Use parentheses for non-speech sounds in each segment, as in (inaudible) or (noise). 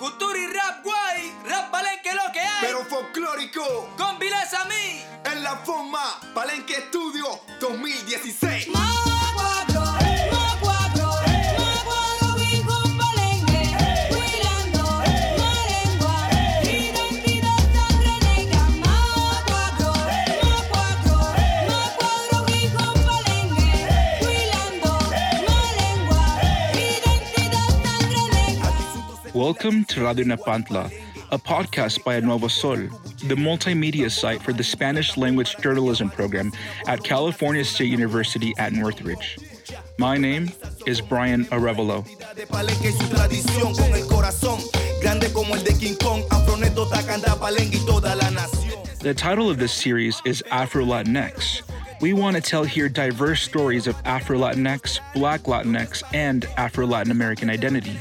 Cultura y rap guay, rap palenque lo que hay. Pero folclórico, con Viles a mí. En la forma, Palenque Estudio 2016. Welcome to Radio Nepantla, a podcast by Nuevo Sol, the multimedia site for the Spanish language journalism program at California State University at Northridge. My name is Bryan Arévalo. The title of this series is Afro Latinx. We want to tell here diverse stories of Afro Latinx, Black Latinx, and Afro Latin American identity.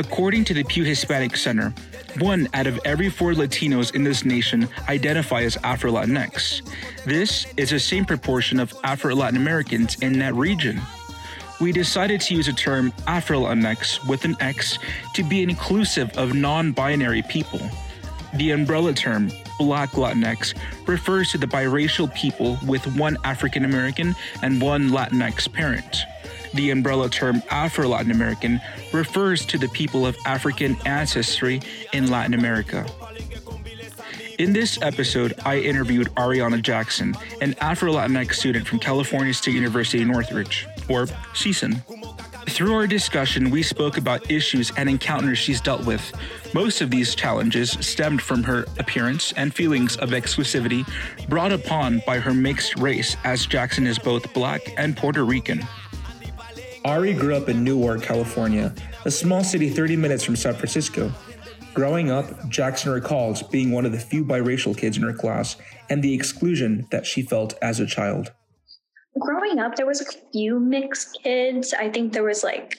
According to the Pew Hispanic Center, one out of every four Latinos in this nation identify as Afro Latinx. This is the same proportion of Afro Latin Americans in that region. We decided to use the term Afro Latinx with an X to be inclusive of non binary people. The umbrella term, Black Latinx, refers to the biracial people with one African American and one Latinx parent. The umbrella term Afro Latin American refers to the people of African ancestry in Latin America. In this episode, I interviewed Arryana Jackson, an Afro Latinx student from California State University Northridge, or CSUN. Through our discussion, we spoke about issues and encounters she's dealt with. Most of these challenges stemmed from her appearance and feelings of exclusivity brought upon by her mixed race, as Jackson is both black and Puerto Rican. Arry grew up in Newark, California, a small city 30 minutes from San Francisco. Growing up, Jackson recalls being one of the few biracial kids in her class and the exclusion that she felt as a child. Growing up, there was a few mixed kids. I think there was like,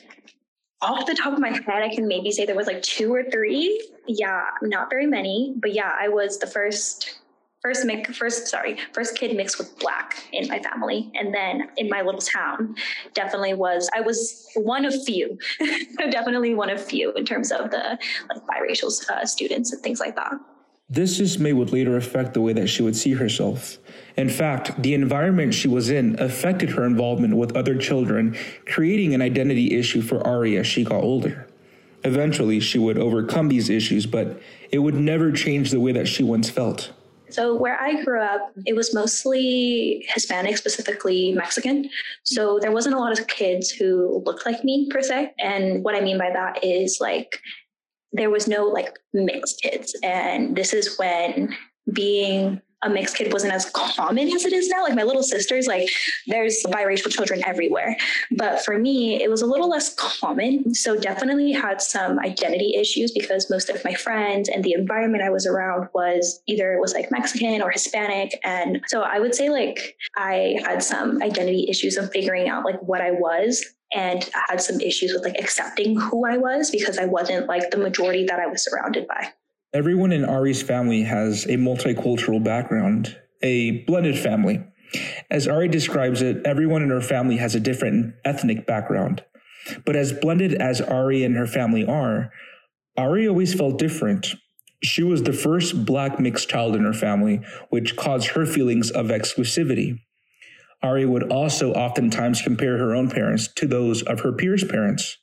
off the top of my head, I can maybe say there was like two or three. Yeah, not very many, but yeah, I was the first first mix first sorry first kid mixed with black in my family and then in my little town definitely was i was one of few (laughs) definitely one of few in terms of the like biracial uh, students and things like that this dismay would later affect the way that she would see herself. In fact, the environment she was in affected her involvement with other children, creating an identity issue for Arry as she got older. Eventually, she would overcome these issues, but it would never change the way that she once felt. So where I grew up, it was mostly Hispanic, specifically Mexican. So there wasn't a lot of kids who looked like me per se. And what I mean by that is like there was no like mixed kids. And this is when being a mixed kid wasn't as common as it is now. Like my little sisters, like there's biracial children everywhere. But for me, it was a little less common. So definitely had some identity issues because most of my friends and the environment I was around was either was like Mexican or Hispanic. And so I would say like I had some identity issues of figuring out like what I was and I had some issues with like accepting who I was because I wasn't like the majority that I was surrounded by. Everyone in Arry's family has a multicultural background, a blended family. As Arry describes it, everyone in her family has a different ethnic background. But as blended as Arry and her family are, Arry always felt different. She was the first black mixed child in her family, which caused her feelings of exclusivity. Arry would also oftentimes compare her own parents to those of her peers' parents.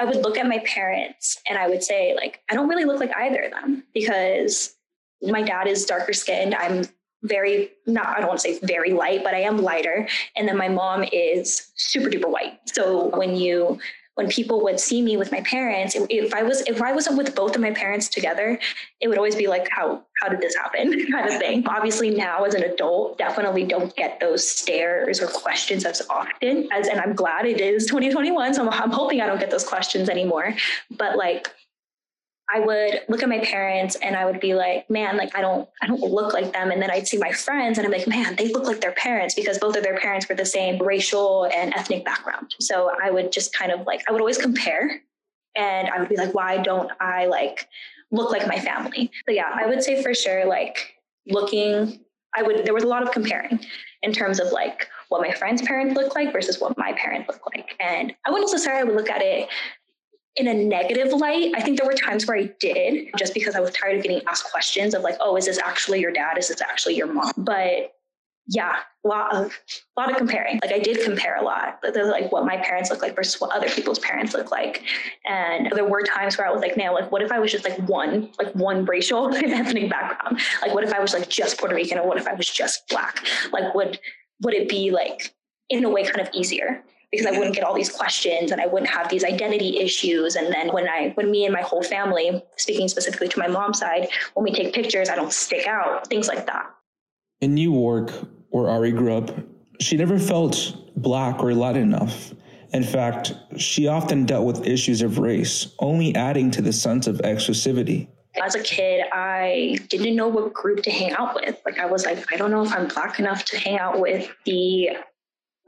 I would look at my parents and I would say, like, I don't really look like either of them because my dad is darker skinned. I'm very not I don't want to say very light, but I am lighter. And then my mom is super duper white. So when you when people would see me with my parents, if I was if I wasn't with both of my parents together, it would always be like, how how did this happen, (laughs) kind of thing. Obviously, now as an adult, definitely don't get those stares or questions as often as, and I'm glad it is 2021. So I'm, I'm hoping I don't get those questions anymore. But like I would look at my parents and I would be like, man, like I don't, I don't look like them. And then I'd see my friends and I'm like, man, they look like their parents because both of their parents were the same racial and ethnic background. So I would just kind of like, I would always compare and I would be like, why don't I like look like my family? So yeah, I would say for sure, like looking, I would, there was a lot of comparing in terms of like what my friend's parents look like versus what my parents look like. And I wouldn't necessarily look at it in a negative light. I think there were times where I did just because I was tired of getting asked questions of like, oh, is this actually your dad? Is this actually your mom? But yeah, a lot of a lot of comparing. Like I did compare a lot, like what my parents look like versus what other people's parents look like. And there were times where I was like, man, like what if I was just like one, like one racial (laughs) ethnic background? Like what if I was like just Puerto Rican or what if I was just black? Like would would it be like in a way kind of easier? Because I wouldn't get all these questions and I wouldn't have these identity issues. And then when I when me and my whole family, speaking specifically to my mom's side, when we take pictures, I don't stick out, things like that. In Newark, where Arry grew up, she never felt black or Latin enough. In fact, she often dealt with issues of race, only adding to the sense of exclusivity. As a kid, I didn't know what group to hang out with. Like, I was like, I don't know if I'm black enough to hang out with the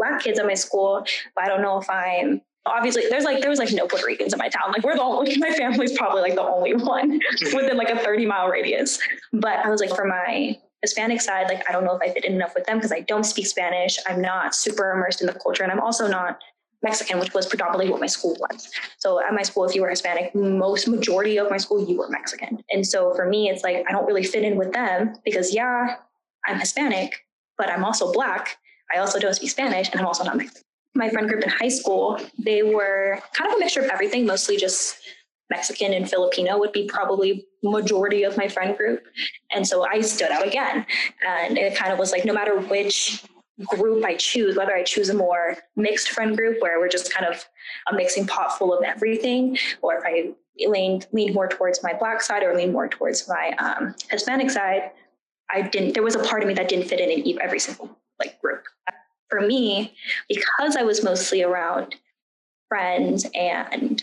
black kids at my school, but I don't know if I'm obviously there's like there was like no Puerto Ricans in my town. Like we're the only (laughs) my family's probably like the only one (laughs) within like a 30 mile radius. But I was like for my Hispanic side, like I don't know if I fit in enough with them because I don't speak Spanish. I'm not super immersed in the culture, and I'm also not Mexican, which was predominantly what my school was. So at my school, if you were Hispanic, most majority of my school, you were Mexican. And so for me, it's like I don't really fit in with them because yeah, I'm Hispanic, but I'm also black. I also don't speak Spanish, and I'm also not Mexican. My friend group in high school, they were kind of a mixture of everything, mostly just Mexican and Filipino would be probably majority of my friend group. And so I stood out again. And it kind of was like no matter which group I choose, whether I choose a more mixed friend group where we're just kind of a mixing pot full of everything, or if I leaned lean more towards my black side or lean more towards my um, Hispanic side, I didn't. There was a part of me that didn't fit in in every single like group. For me, because I was mostly around friends and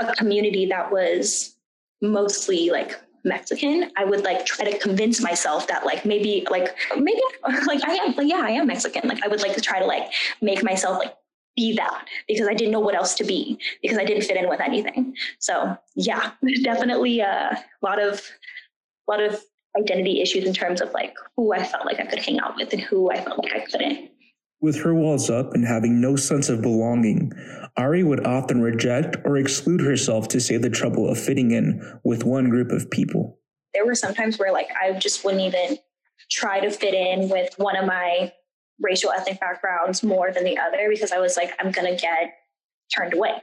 a community that was mostly like Mexican, I would like try to convince myself that like maybe like maybe (laughs) like I am like yeah I am Mexican. Like I would like to try to like make myself like be that because I didn't know what else to be because I didn't fit in with anything. So yeah, (laughs) definitely a lot of a lot of identity issues in terms of like who I felt like I could hang out with and who I felt like I couldn't. With her walls up and having no sense of belonging, Arry would often reject or exclude herself to save the trouble of fitting in with one group of people. There were some times where like I just wouldn't even try to fit in with one of my racial ethnic backgrounds more than the other because I was like, I'm gonna get turned away.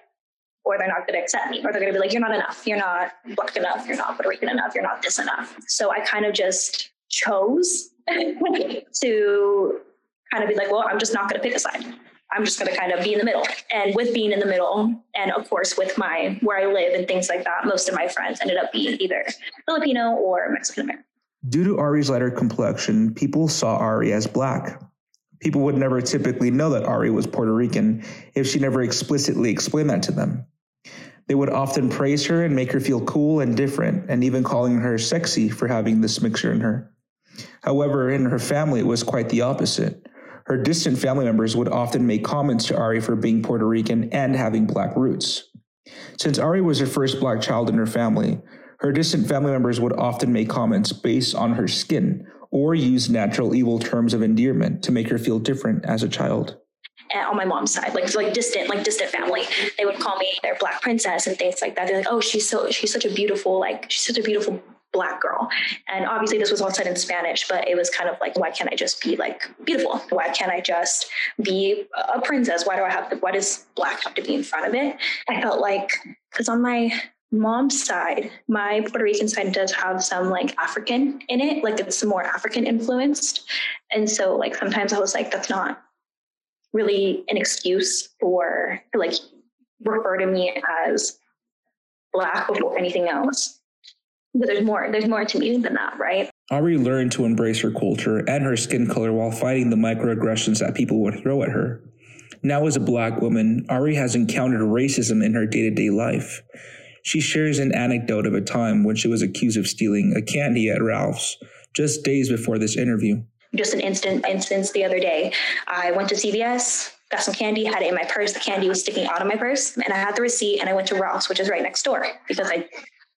Or they're not gonna accept me, or they're gonna be like, You're not enough, you're not black enough, you're not Puerto Rican enough, you're not this enough. So I kind of just chose (laughs) to kind of be like, well, I'm just not going to pick a side. I'm just going to kind of be in the middle. And with being in the middle, and of course, with my where I live and things like that, most of my friends ended up being either Filipino or Mexican American. Due to Arry's lighter complexion, people saw Arry as black. People would never typically know that Arry was Puerto Rican if she never explicitly explained that to them. They would often praise her and make her feel cool and different, and even calling her sexy for having this mixture in her. However, in her family, it was quite the opposite. Her distant family members would often make comments to Arry for being Puerto Rican and having black roots. Since Arry was her first black child in her family, her distant family members would often make comments based on her skin or use natural evil terms of endearment to make her feel different as a child on my mom's side, like like distant, like distant family. They would call me their black princess and things like that. They're like, oh, she's so she's such a beautiful, like she's such a beautiful black girl. And obviously this was all said in Spanish, but it was kind of like, why can't I just be like beautiful? Why can't I just be a princess? Why do I have to, why does black have to be in front of it? I felt like, because on my mom's side, my Puerto Rican side does have some like African in it, like it's more African influenced. And so like sometimes I was like, that's not really an excuse for like refer to me as black before anything else but there's more there's more to me than that right Arry learned to embrace her culture and her skin color while fighting the microaggressions that people would throw at her. Now, as a black woman, Arry has encountered racism in her day to day life. She shares an anecdote of a time when she was accused of stealing a candy at Ralph's just days before this interview. Just an instant instance the other day. I went to CVS, got some candy, had it in my purse. The candy was sticking out of my purse, and I had the receipt. And I went to Ralph's, which is right next door, because I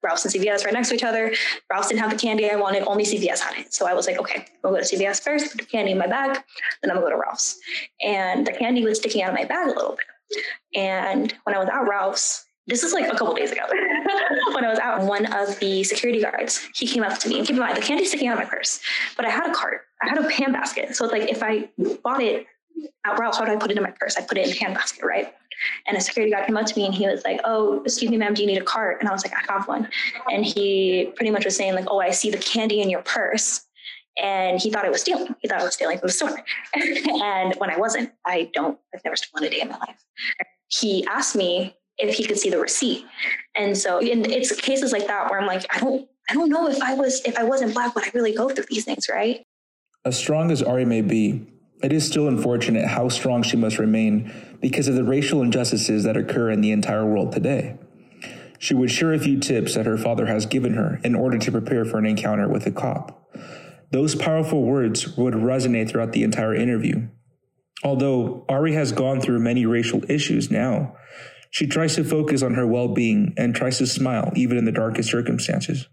Ralph's and CVS right next to each other. Ralph's didn't have the candy I wanted, only CVS had it. So I was like, okay, I'll go to CVS first, put the candy in my bag, then I'm gonna go to Ralph's. And the candy was sticking out of my bag a little bit. And when I was at Ralph's, this is like a couple days ago (laughs) when I was out. One of the security guards, he came up to me and keep in mind the candy's sticking out of my purse, but I had a cart, I had a hand basket. So it's like if I bought it out how do I put it in my purse? I put it in a hand basket, right? And a security guard came up to me and he was like, Oh, excuse me, ma'am, do you need a cart? And I was like, I have one. And he pretty much was saying, like, oh, I see the candy in your purse. And he thought I was stealing. He thought I was stealing from the store. (laughs) and when I wasn't, I don't, I've never stolen a day in my life. He asked me if he could see the receipt. And so and it's cases like that where I'm like, I don't, I don't know if I was, if I wasn't black, would I really go through these things, right? As strong as Arry may be, it is still unfortunate how strong she must remain because of the racial injustices that occur in the entire world today. She would share a few tips that her father has given her in order to prepare for an encounter with a cop. Those powerful words would resonate throughout the entire interview. Although Arry has gone through many racial issues now, she tries to focus on her well being and tries to smile even in the darkest circumstances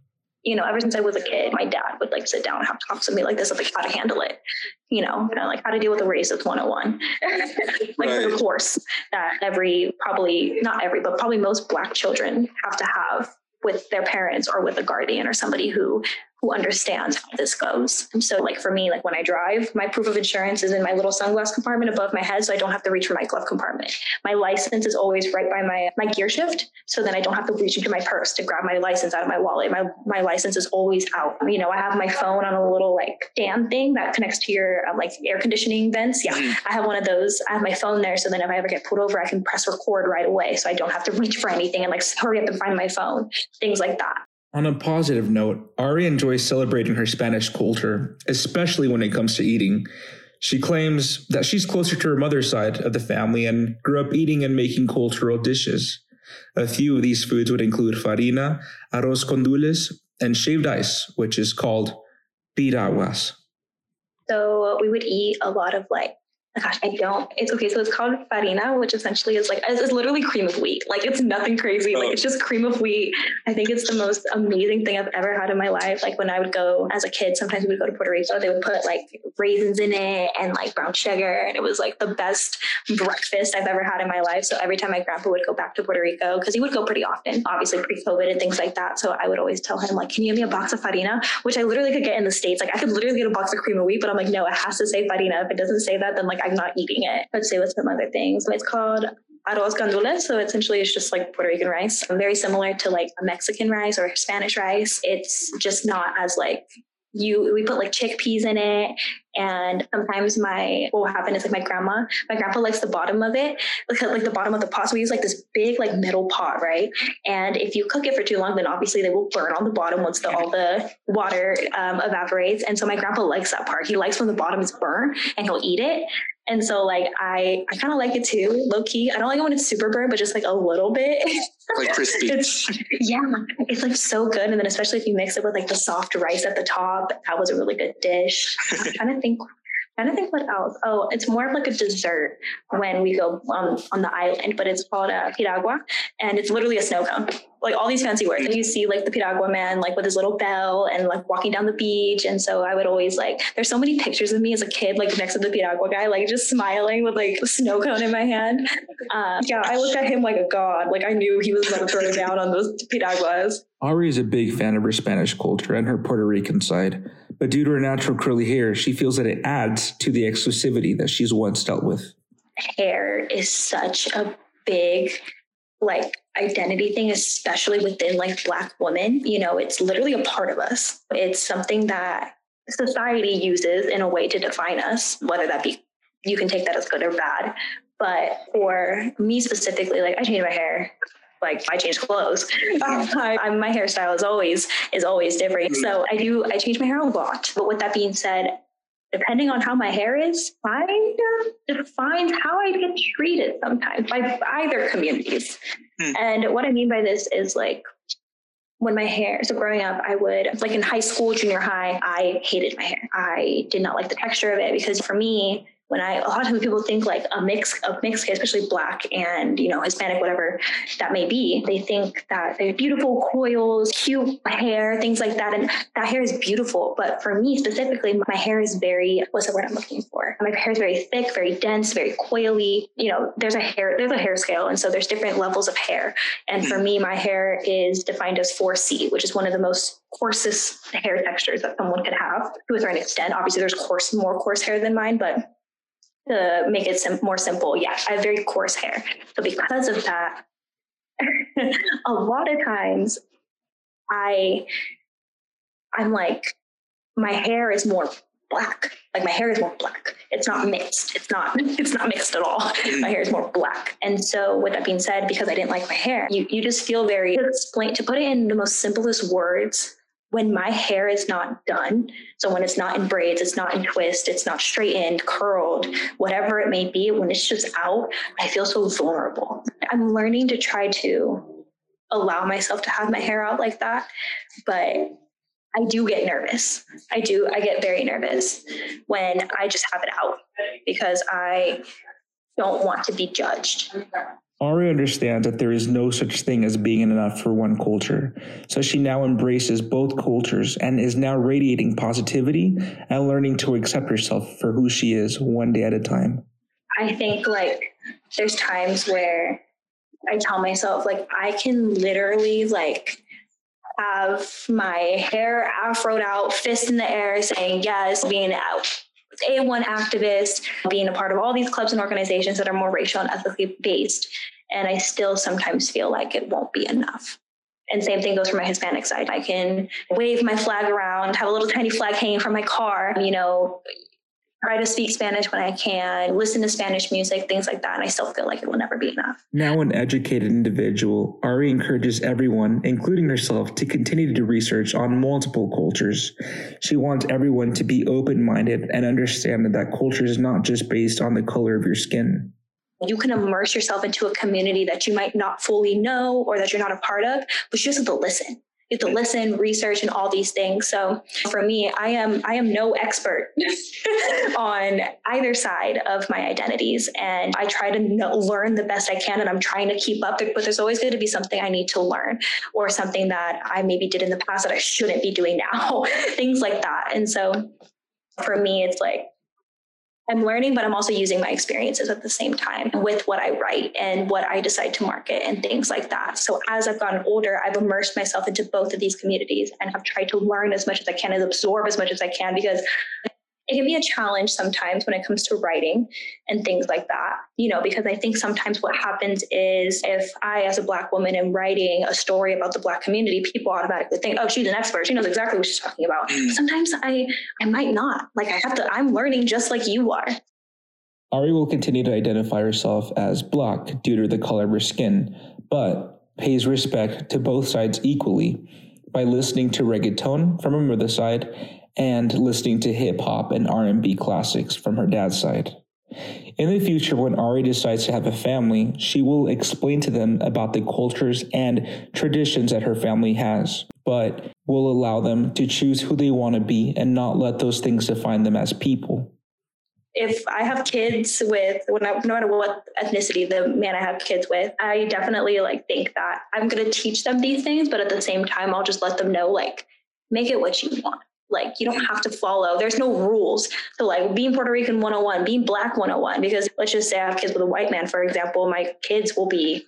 you know, ever since I was a kid, my dad would like sit down and have talks with me like this of like how to handle it, you know, you know like how to deal with a racist 101. (laughs) like right. the course that every, probably not every, but probably most black children have to have with their parents or with a guardian or somebody who who understands how this goes. And so like for me, like when I drive, my proof of insurance is in my little sunglass compartment above my head. So I don't have to reach for my glove compartment. My license is always right by my, my gear shift. So then I don't have to reach into my purse to grab my license out of my wallet. My, my license is always out. You know, I have my phone on a little like stand thing that connects to your um, like air conditioning vents. Yeah. Mm-hmm. I have one of those. I have my phone there. So then if I ever get pulled over, I can press record right away. So I don't have to reach for anything and like hurry up and find my phone, things like that. On a positive note, Arry enjoys celebrating her Spanish culture, especially when it comes to eating. She claims that she's closer to her mother's side of the family and grew up eating and making cultural dishes. A few of these foods would include farina, arroz con gandules, and shaved ice, which is called piraguas. So uh, we would eat a lot of like gosh, I don't. It's okay. So it's called farina, which essentially is like it's, literally cream of wheat. Like it's nothing crazy. Like it's just cream of wheat. I think it's the most amazing thing I've ever had in my life. Like when I would go as a kid, sometimes we would go to Puerto Rico. They would put like raisins in it and like brown sugar, and it was like the best breakfast I've ever had in my life. So every time my grandpa would go back to Puerto Rico, because he would go pretty often, obviously pre-COVID and things like that. So I would always tell him like, "Can you give me a box of farina?" Which I literally could get in the states. Like I could literally get a box of cream of wheat, but I'm like, no, it has to say farina. If it doesn't say that, then like I'm not eating it. Let's say with some other things. It's called arroz con gandules. So essentially it's just like Puerto Rican rice. Very similar to like a Mexican rice or Spanish rice. It's just not as like you we put like chickpeas in it and sometimes my what will happen is like my grandma my grandpa likes the bottom of it like, like the bottom of the pot so we use like this big like metal pot right and if you cook it for too long then obviously they will burn on the bottom once the, all the water um, evaporates and so my grandpa likes that part he likes when the bottom is burnt and he'll eat it and so like I I kind of like it too, low key. I don't like it when it's super burnt, but just like a little bit. Like crispy. it's, yeah, it's like so good. And then especially if you mix it with like the soft rice at the top, that was a really good dish. I'm trying to think I don't think what else. Oh, it's more of like a dessert when we go um, on the island, but it's called a piragua, and it's literally a snow cone. Like all these fancy words. And you see like the piragua man, like with his little bell and like walking down the beach. And so I would always like, there's so many pictures of me as a kid, like next to the piragua guy, like just smiling with like a snow cone in my hand. Uh, yeah, I looked at him like a god. Like I knew he was going to throw down on those piraguas. Arry is a big fan of her Spanish culture and her Puerto Rican side but due to her natural curly hair, she feels that it adds to the exclusivity that she's once dealt with. Hair is such a big like identity thing, especially within like Black women. You know, it's literally a part of us. It's something that society uses in a way to define us, whether that be you can take that as good or bad. But for me specifically, like I changed my hair like I change clothes. (laughs) (laughs) I, my hairstyle is always is always different. So I do I change my hair a lot. But with that being said, depending on how my hair is, kind of defines how I get treated sometimes by either communities. Hmm. And what I mean by this is like when my hair so growing up i would like in high school junior high i hated my hair i did not like the texture of it because for me when I a lot of times people think like a mix of mixed especially black and you know Hispanic, whatever that may be, they think that they're beautiful coils, cute hair, things like that, and that hair is beautiful. But for me specifically, my hair is very what's the word I'm looking for? My hair is very thick, very dense, very coily. You know, there's a hair there's a hair scale, and so there's different levels of hair. And for hmm. me, my hair is defined as 4C, which is one of the most coarsest hair textures that someone could have to a certain extent. Obviously, there's coarse, more coarse hair than mine, but to make it sim- more simple, yeah, I have very coarse hair. So because of that, (laughs) a lot of times I I'm like my hair is more black. Like my hair is more black. It's not mixed. It's not (laughs) it's not mixed at all. My hair is more black. And so with that being said, because I didn't like my hair, you you just feel very explain to put it in the most simplest words when my hair is not done, so when it's not in braids, it's not in twist, it's not straightened, curled, whatever it may be, when it's just out, I feel so vulnerable. I'm learning to try to allow myself to have my hair out like that, but I do get nervous. I do, I get very nervous when I just have it out because I don't want to be judged. Arry understands that there is no such thing as being enough for one culture, so she now embraces both cultures and is now radiating positivity and learning to accept herself for who she is one day at a time. I think like there's times where I tell myself like I can literally like have my hair afroed out, fist in the air, saying yes, being out a1 activist, being a part of all these clubs and organizations that are more racial and ethically based. And I still sometimes feel like it won't be enough. And same thing goes for my Hispanic side. I can wave my flag around, have a little tiny flag hanging from my car, you know, try to speak Spanish when I can, listen to Spanish music, things like that. And I still feel like it will never be enough. Now, an educated individual, Arry encourages everyone, including herself, to continue to do research on multiple cultures. She wants everyone to be open minded and understand that culture is not just based on the color of your skin you can immerse yourself into a community that you might not fully know or that you're not a part of, but you just have to listen. You have to listen, research, and all these things. So for me, I am I am no expert (laughs) on either side of my identities, and I try to know, learn the best I can, and I'm trying to keep up. But there's always going to be something I need to learn, or something that I maybe did in the past that I shouldn't be doing (laughs) now, things like that. And so for me, it's like I'm learning, but I'm also using my experiences at the same time with what I write and what I decide to market and things like that. So as I've gotten older, I've immersed myself into both of these communities and have tried to learn as much as I can and absorb as much as I can because it can be a challenge sometimes when it comes to writing and things like that, you know, because I think sometimes what happens is if I, as a Black woman, am writing a story about the Black community, people automatically think, oh, she's an expert. She knows exactly what she's talking about. Mm. Sometimes I, I might not. Like I have to, I'm learning just like you are. Arry will continue to identify herself as Black due to the color of her skin, but pays respect to both sides equally by listening to reggaeton from her mother's side and listening to hip hop and R&B classics from her dad's side. In the future, when Arry decides to have a family, she will explain to them about the cultures and traditions that her family has, but will allow them to choose who they want to be and not let those things define them as people. If I have kids with, no matter what ethnicity the man I have kids with, I definitely like think that I'm going to teach them these things, but at the same time, I'll just let them know like, make it what you want like you don't have to follow there's no rules so like being puerto rican 101 being black 101 because let's just say i have kids with a white man for example my kids will be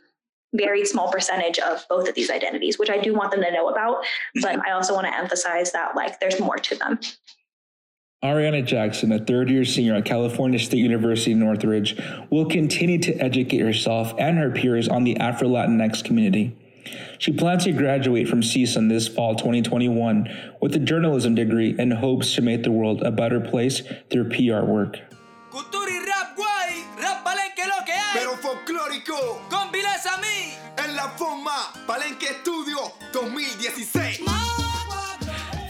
very small percentage of both of these identities which i do want them to know about but i also want to emphasize that like there's more to them Arryana Jackson, a third year senior at California State University Northridge, will continue to educate herself and her peers on the Afro Latinx community. She plans to graduate from CSUN this fall 2021 with a journalism degree and hopes to make the world a better place through PR work. Cultura y rap guay, rap palenque lo que hay. Pero folclórico. Kombilesa Mi. En la forma, Palenque Estudio 2016.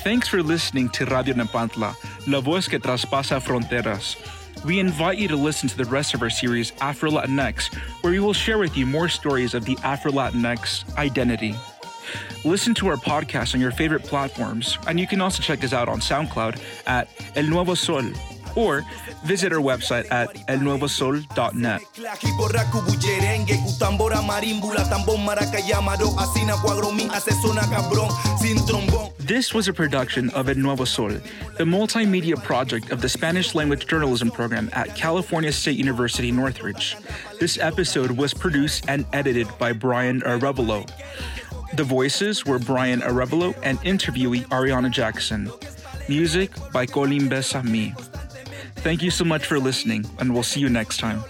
Thanks for listening to Radio Nepantla, la voz que traspasa fronteras. We invite you to listen to the rest of our series, Afro Latinx, where we will share with you more stories of the Afro Latinx identity. Listen to our podcast on your favorite platforms, and you can also check us out on SoundCloud at El Nuevo Sol. or visit our website at elnuevosol.net. This was a production of El Nuevo Sol, the multimedia project of the Spanish language journalism program at California State University Northridge. This episode was produced and edited by Bryan Arévalo. The voices were Bryan Arévalo and interviewee Arryana Jackson. Music by Kombilesa Mi. Thank you so much for listening, and we'll see you next time.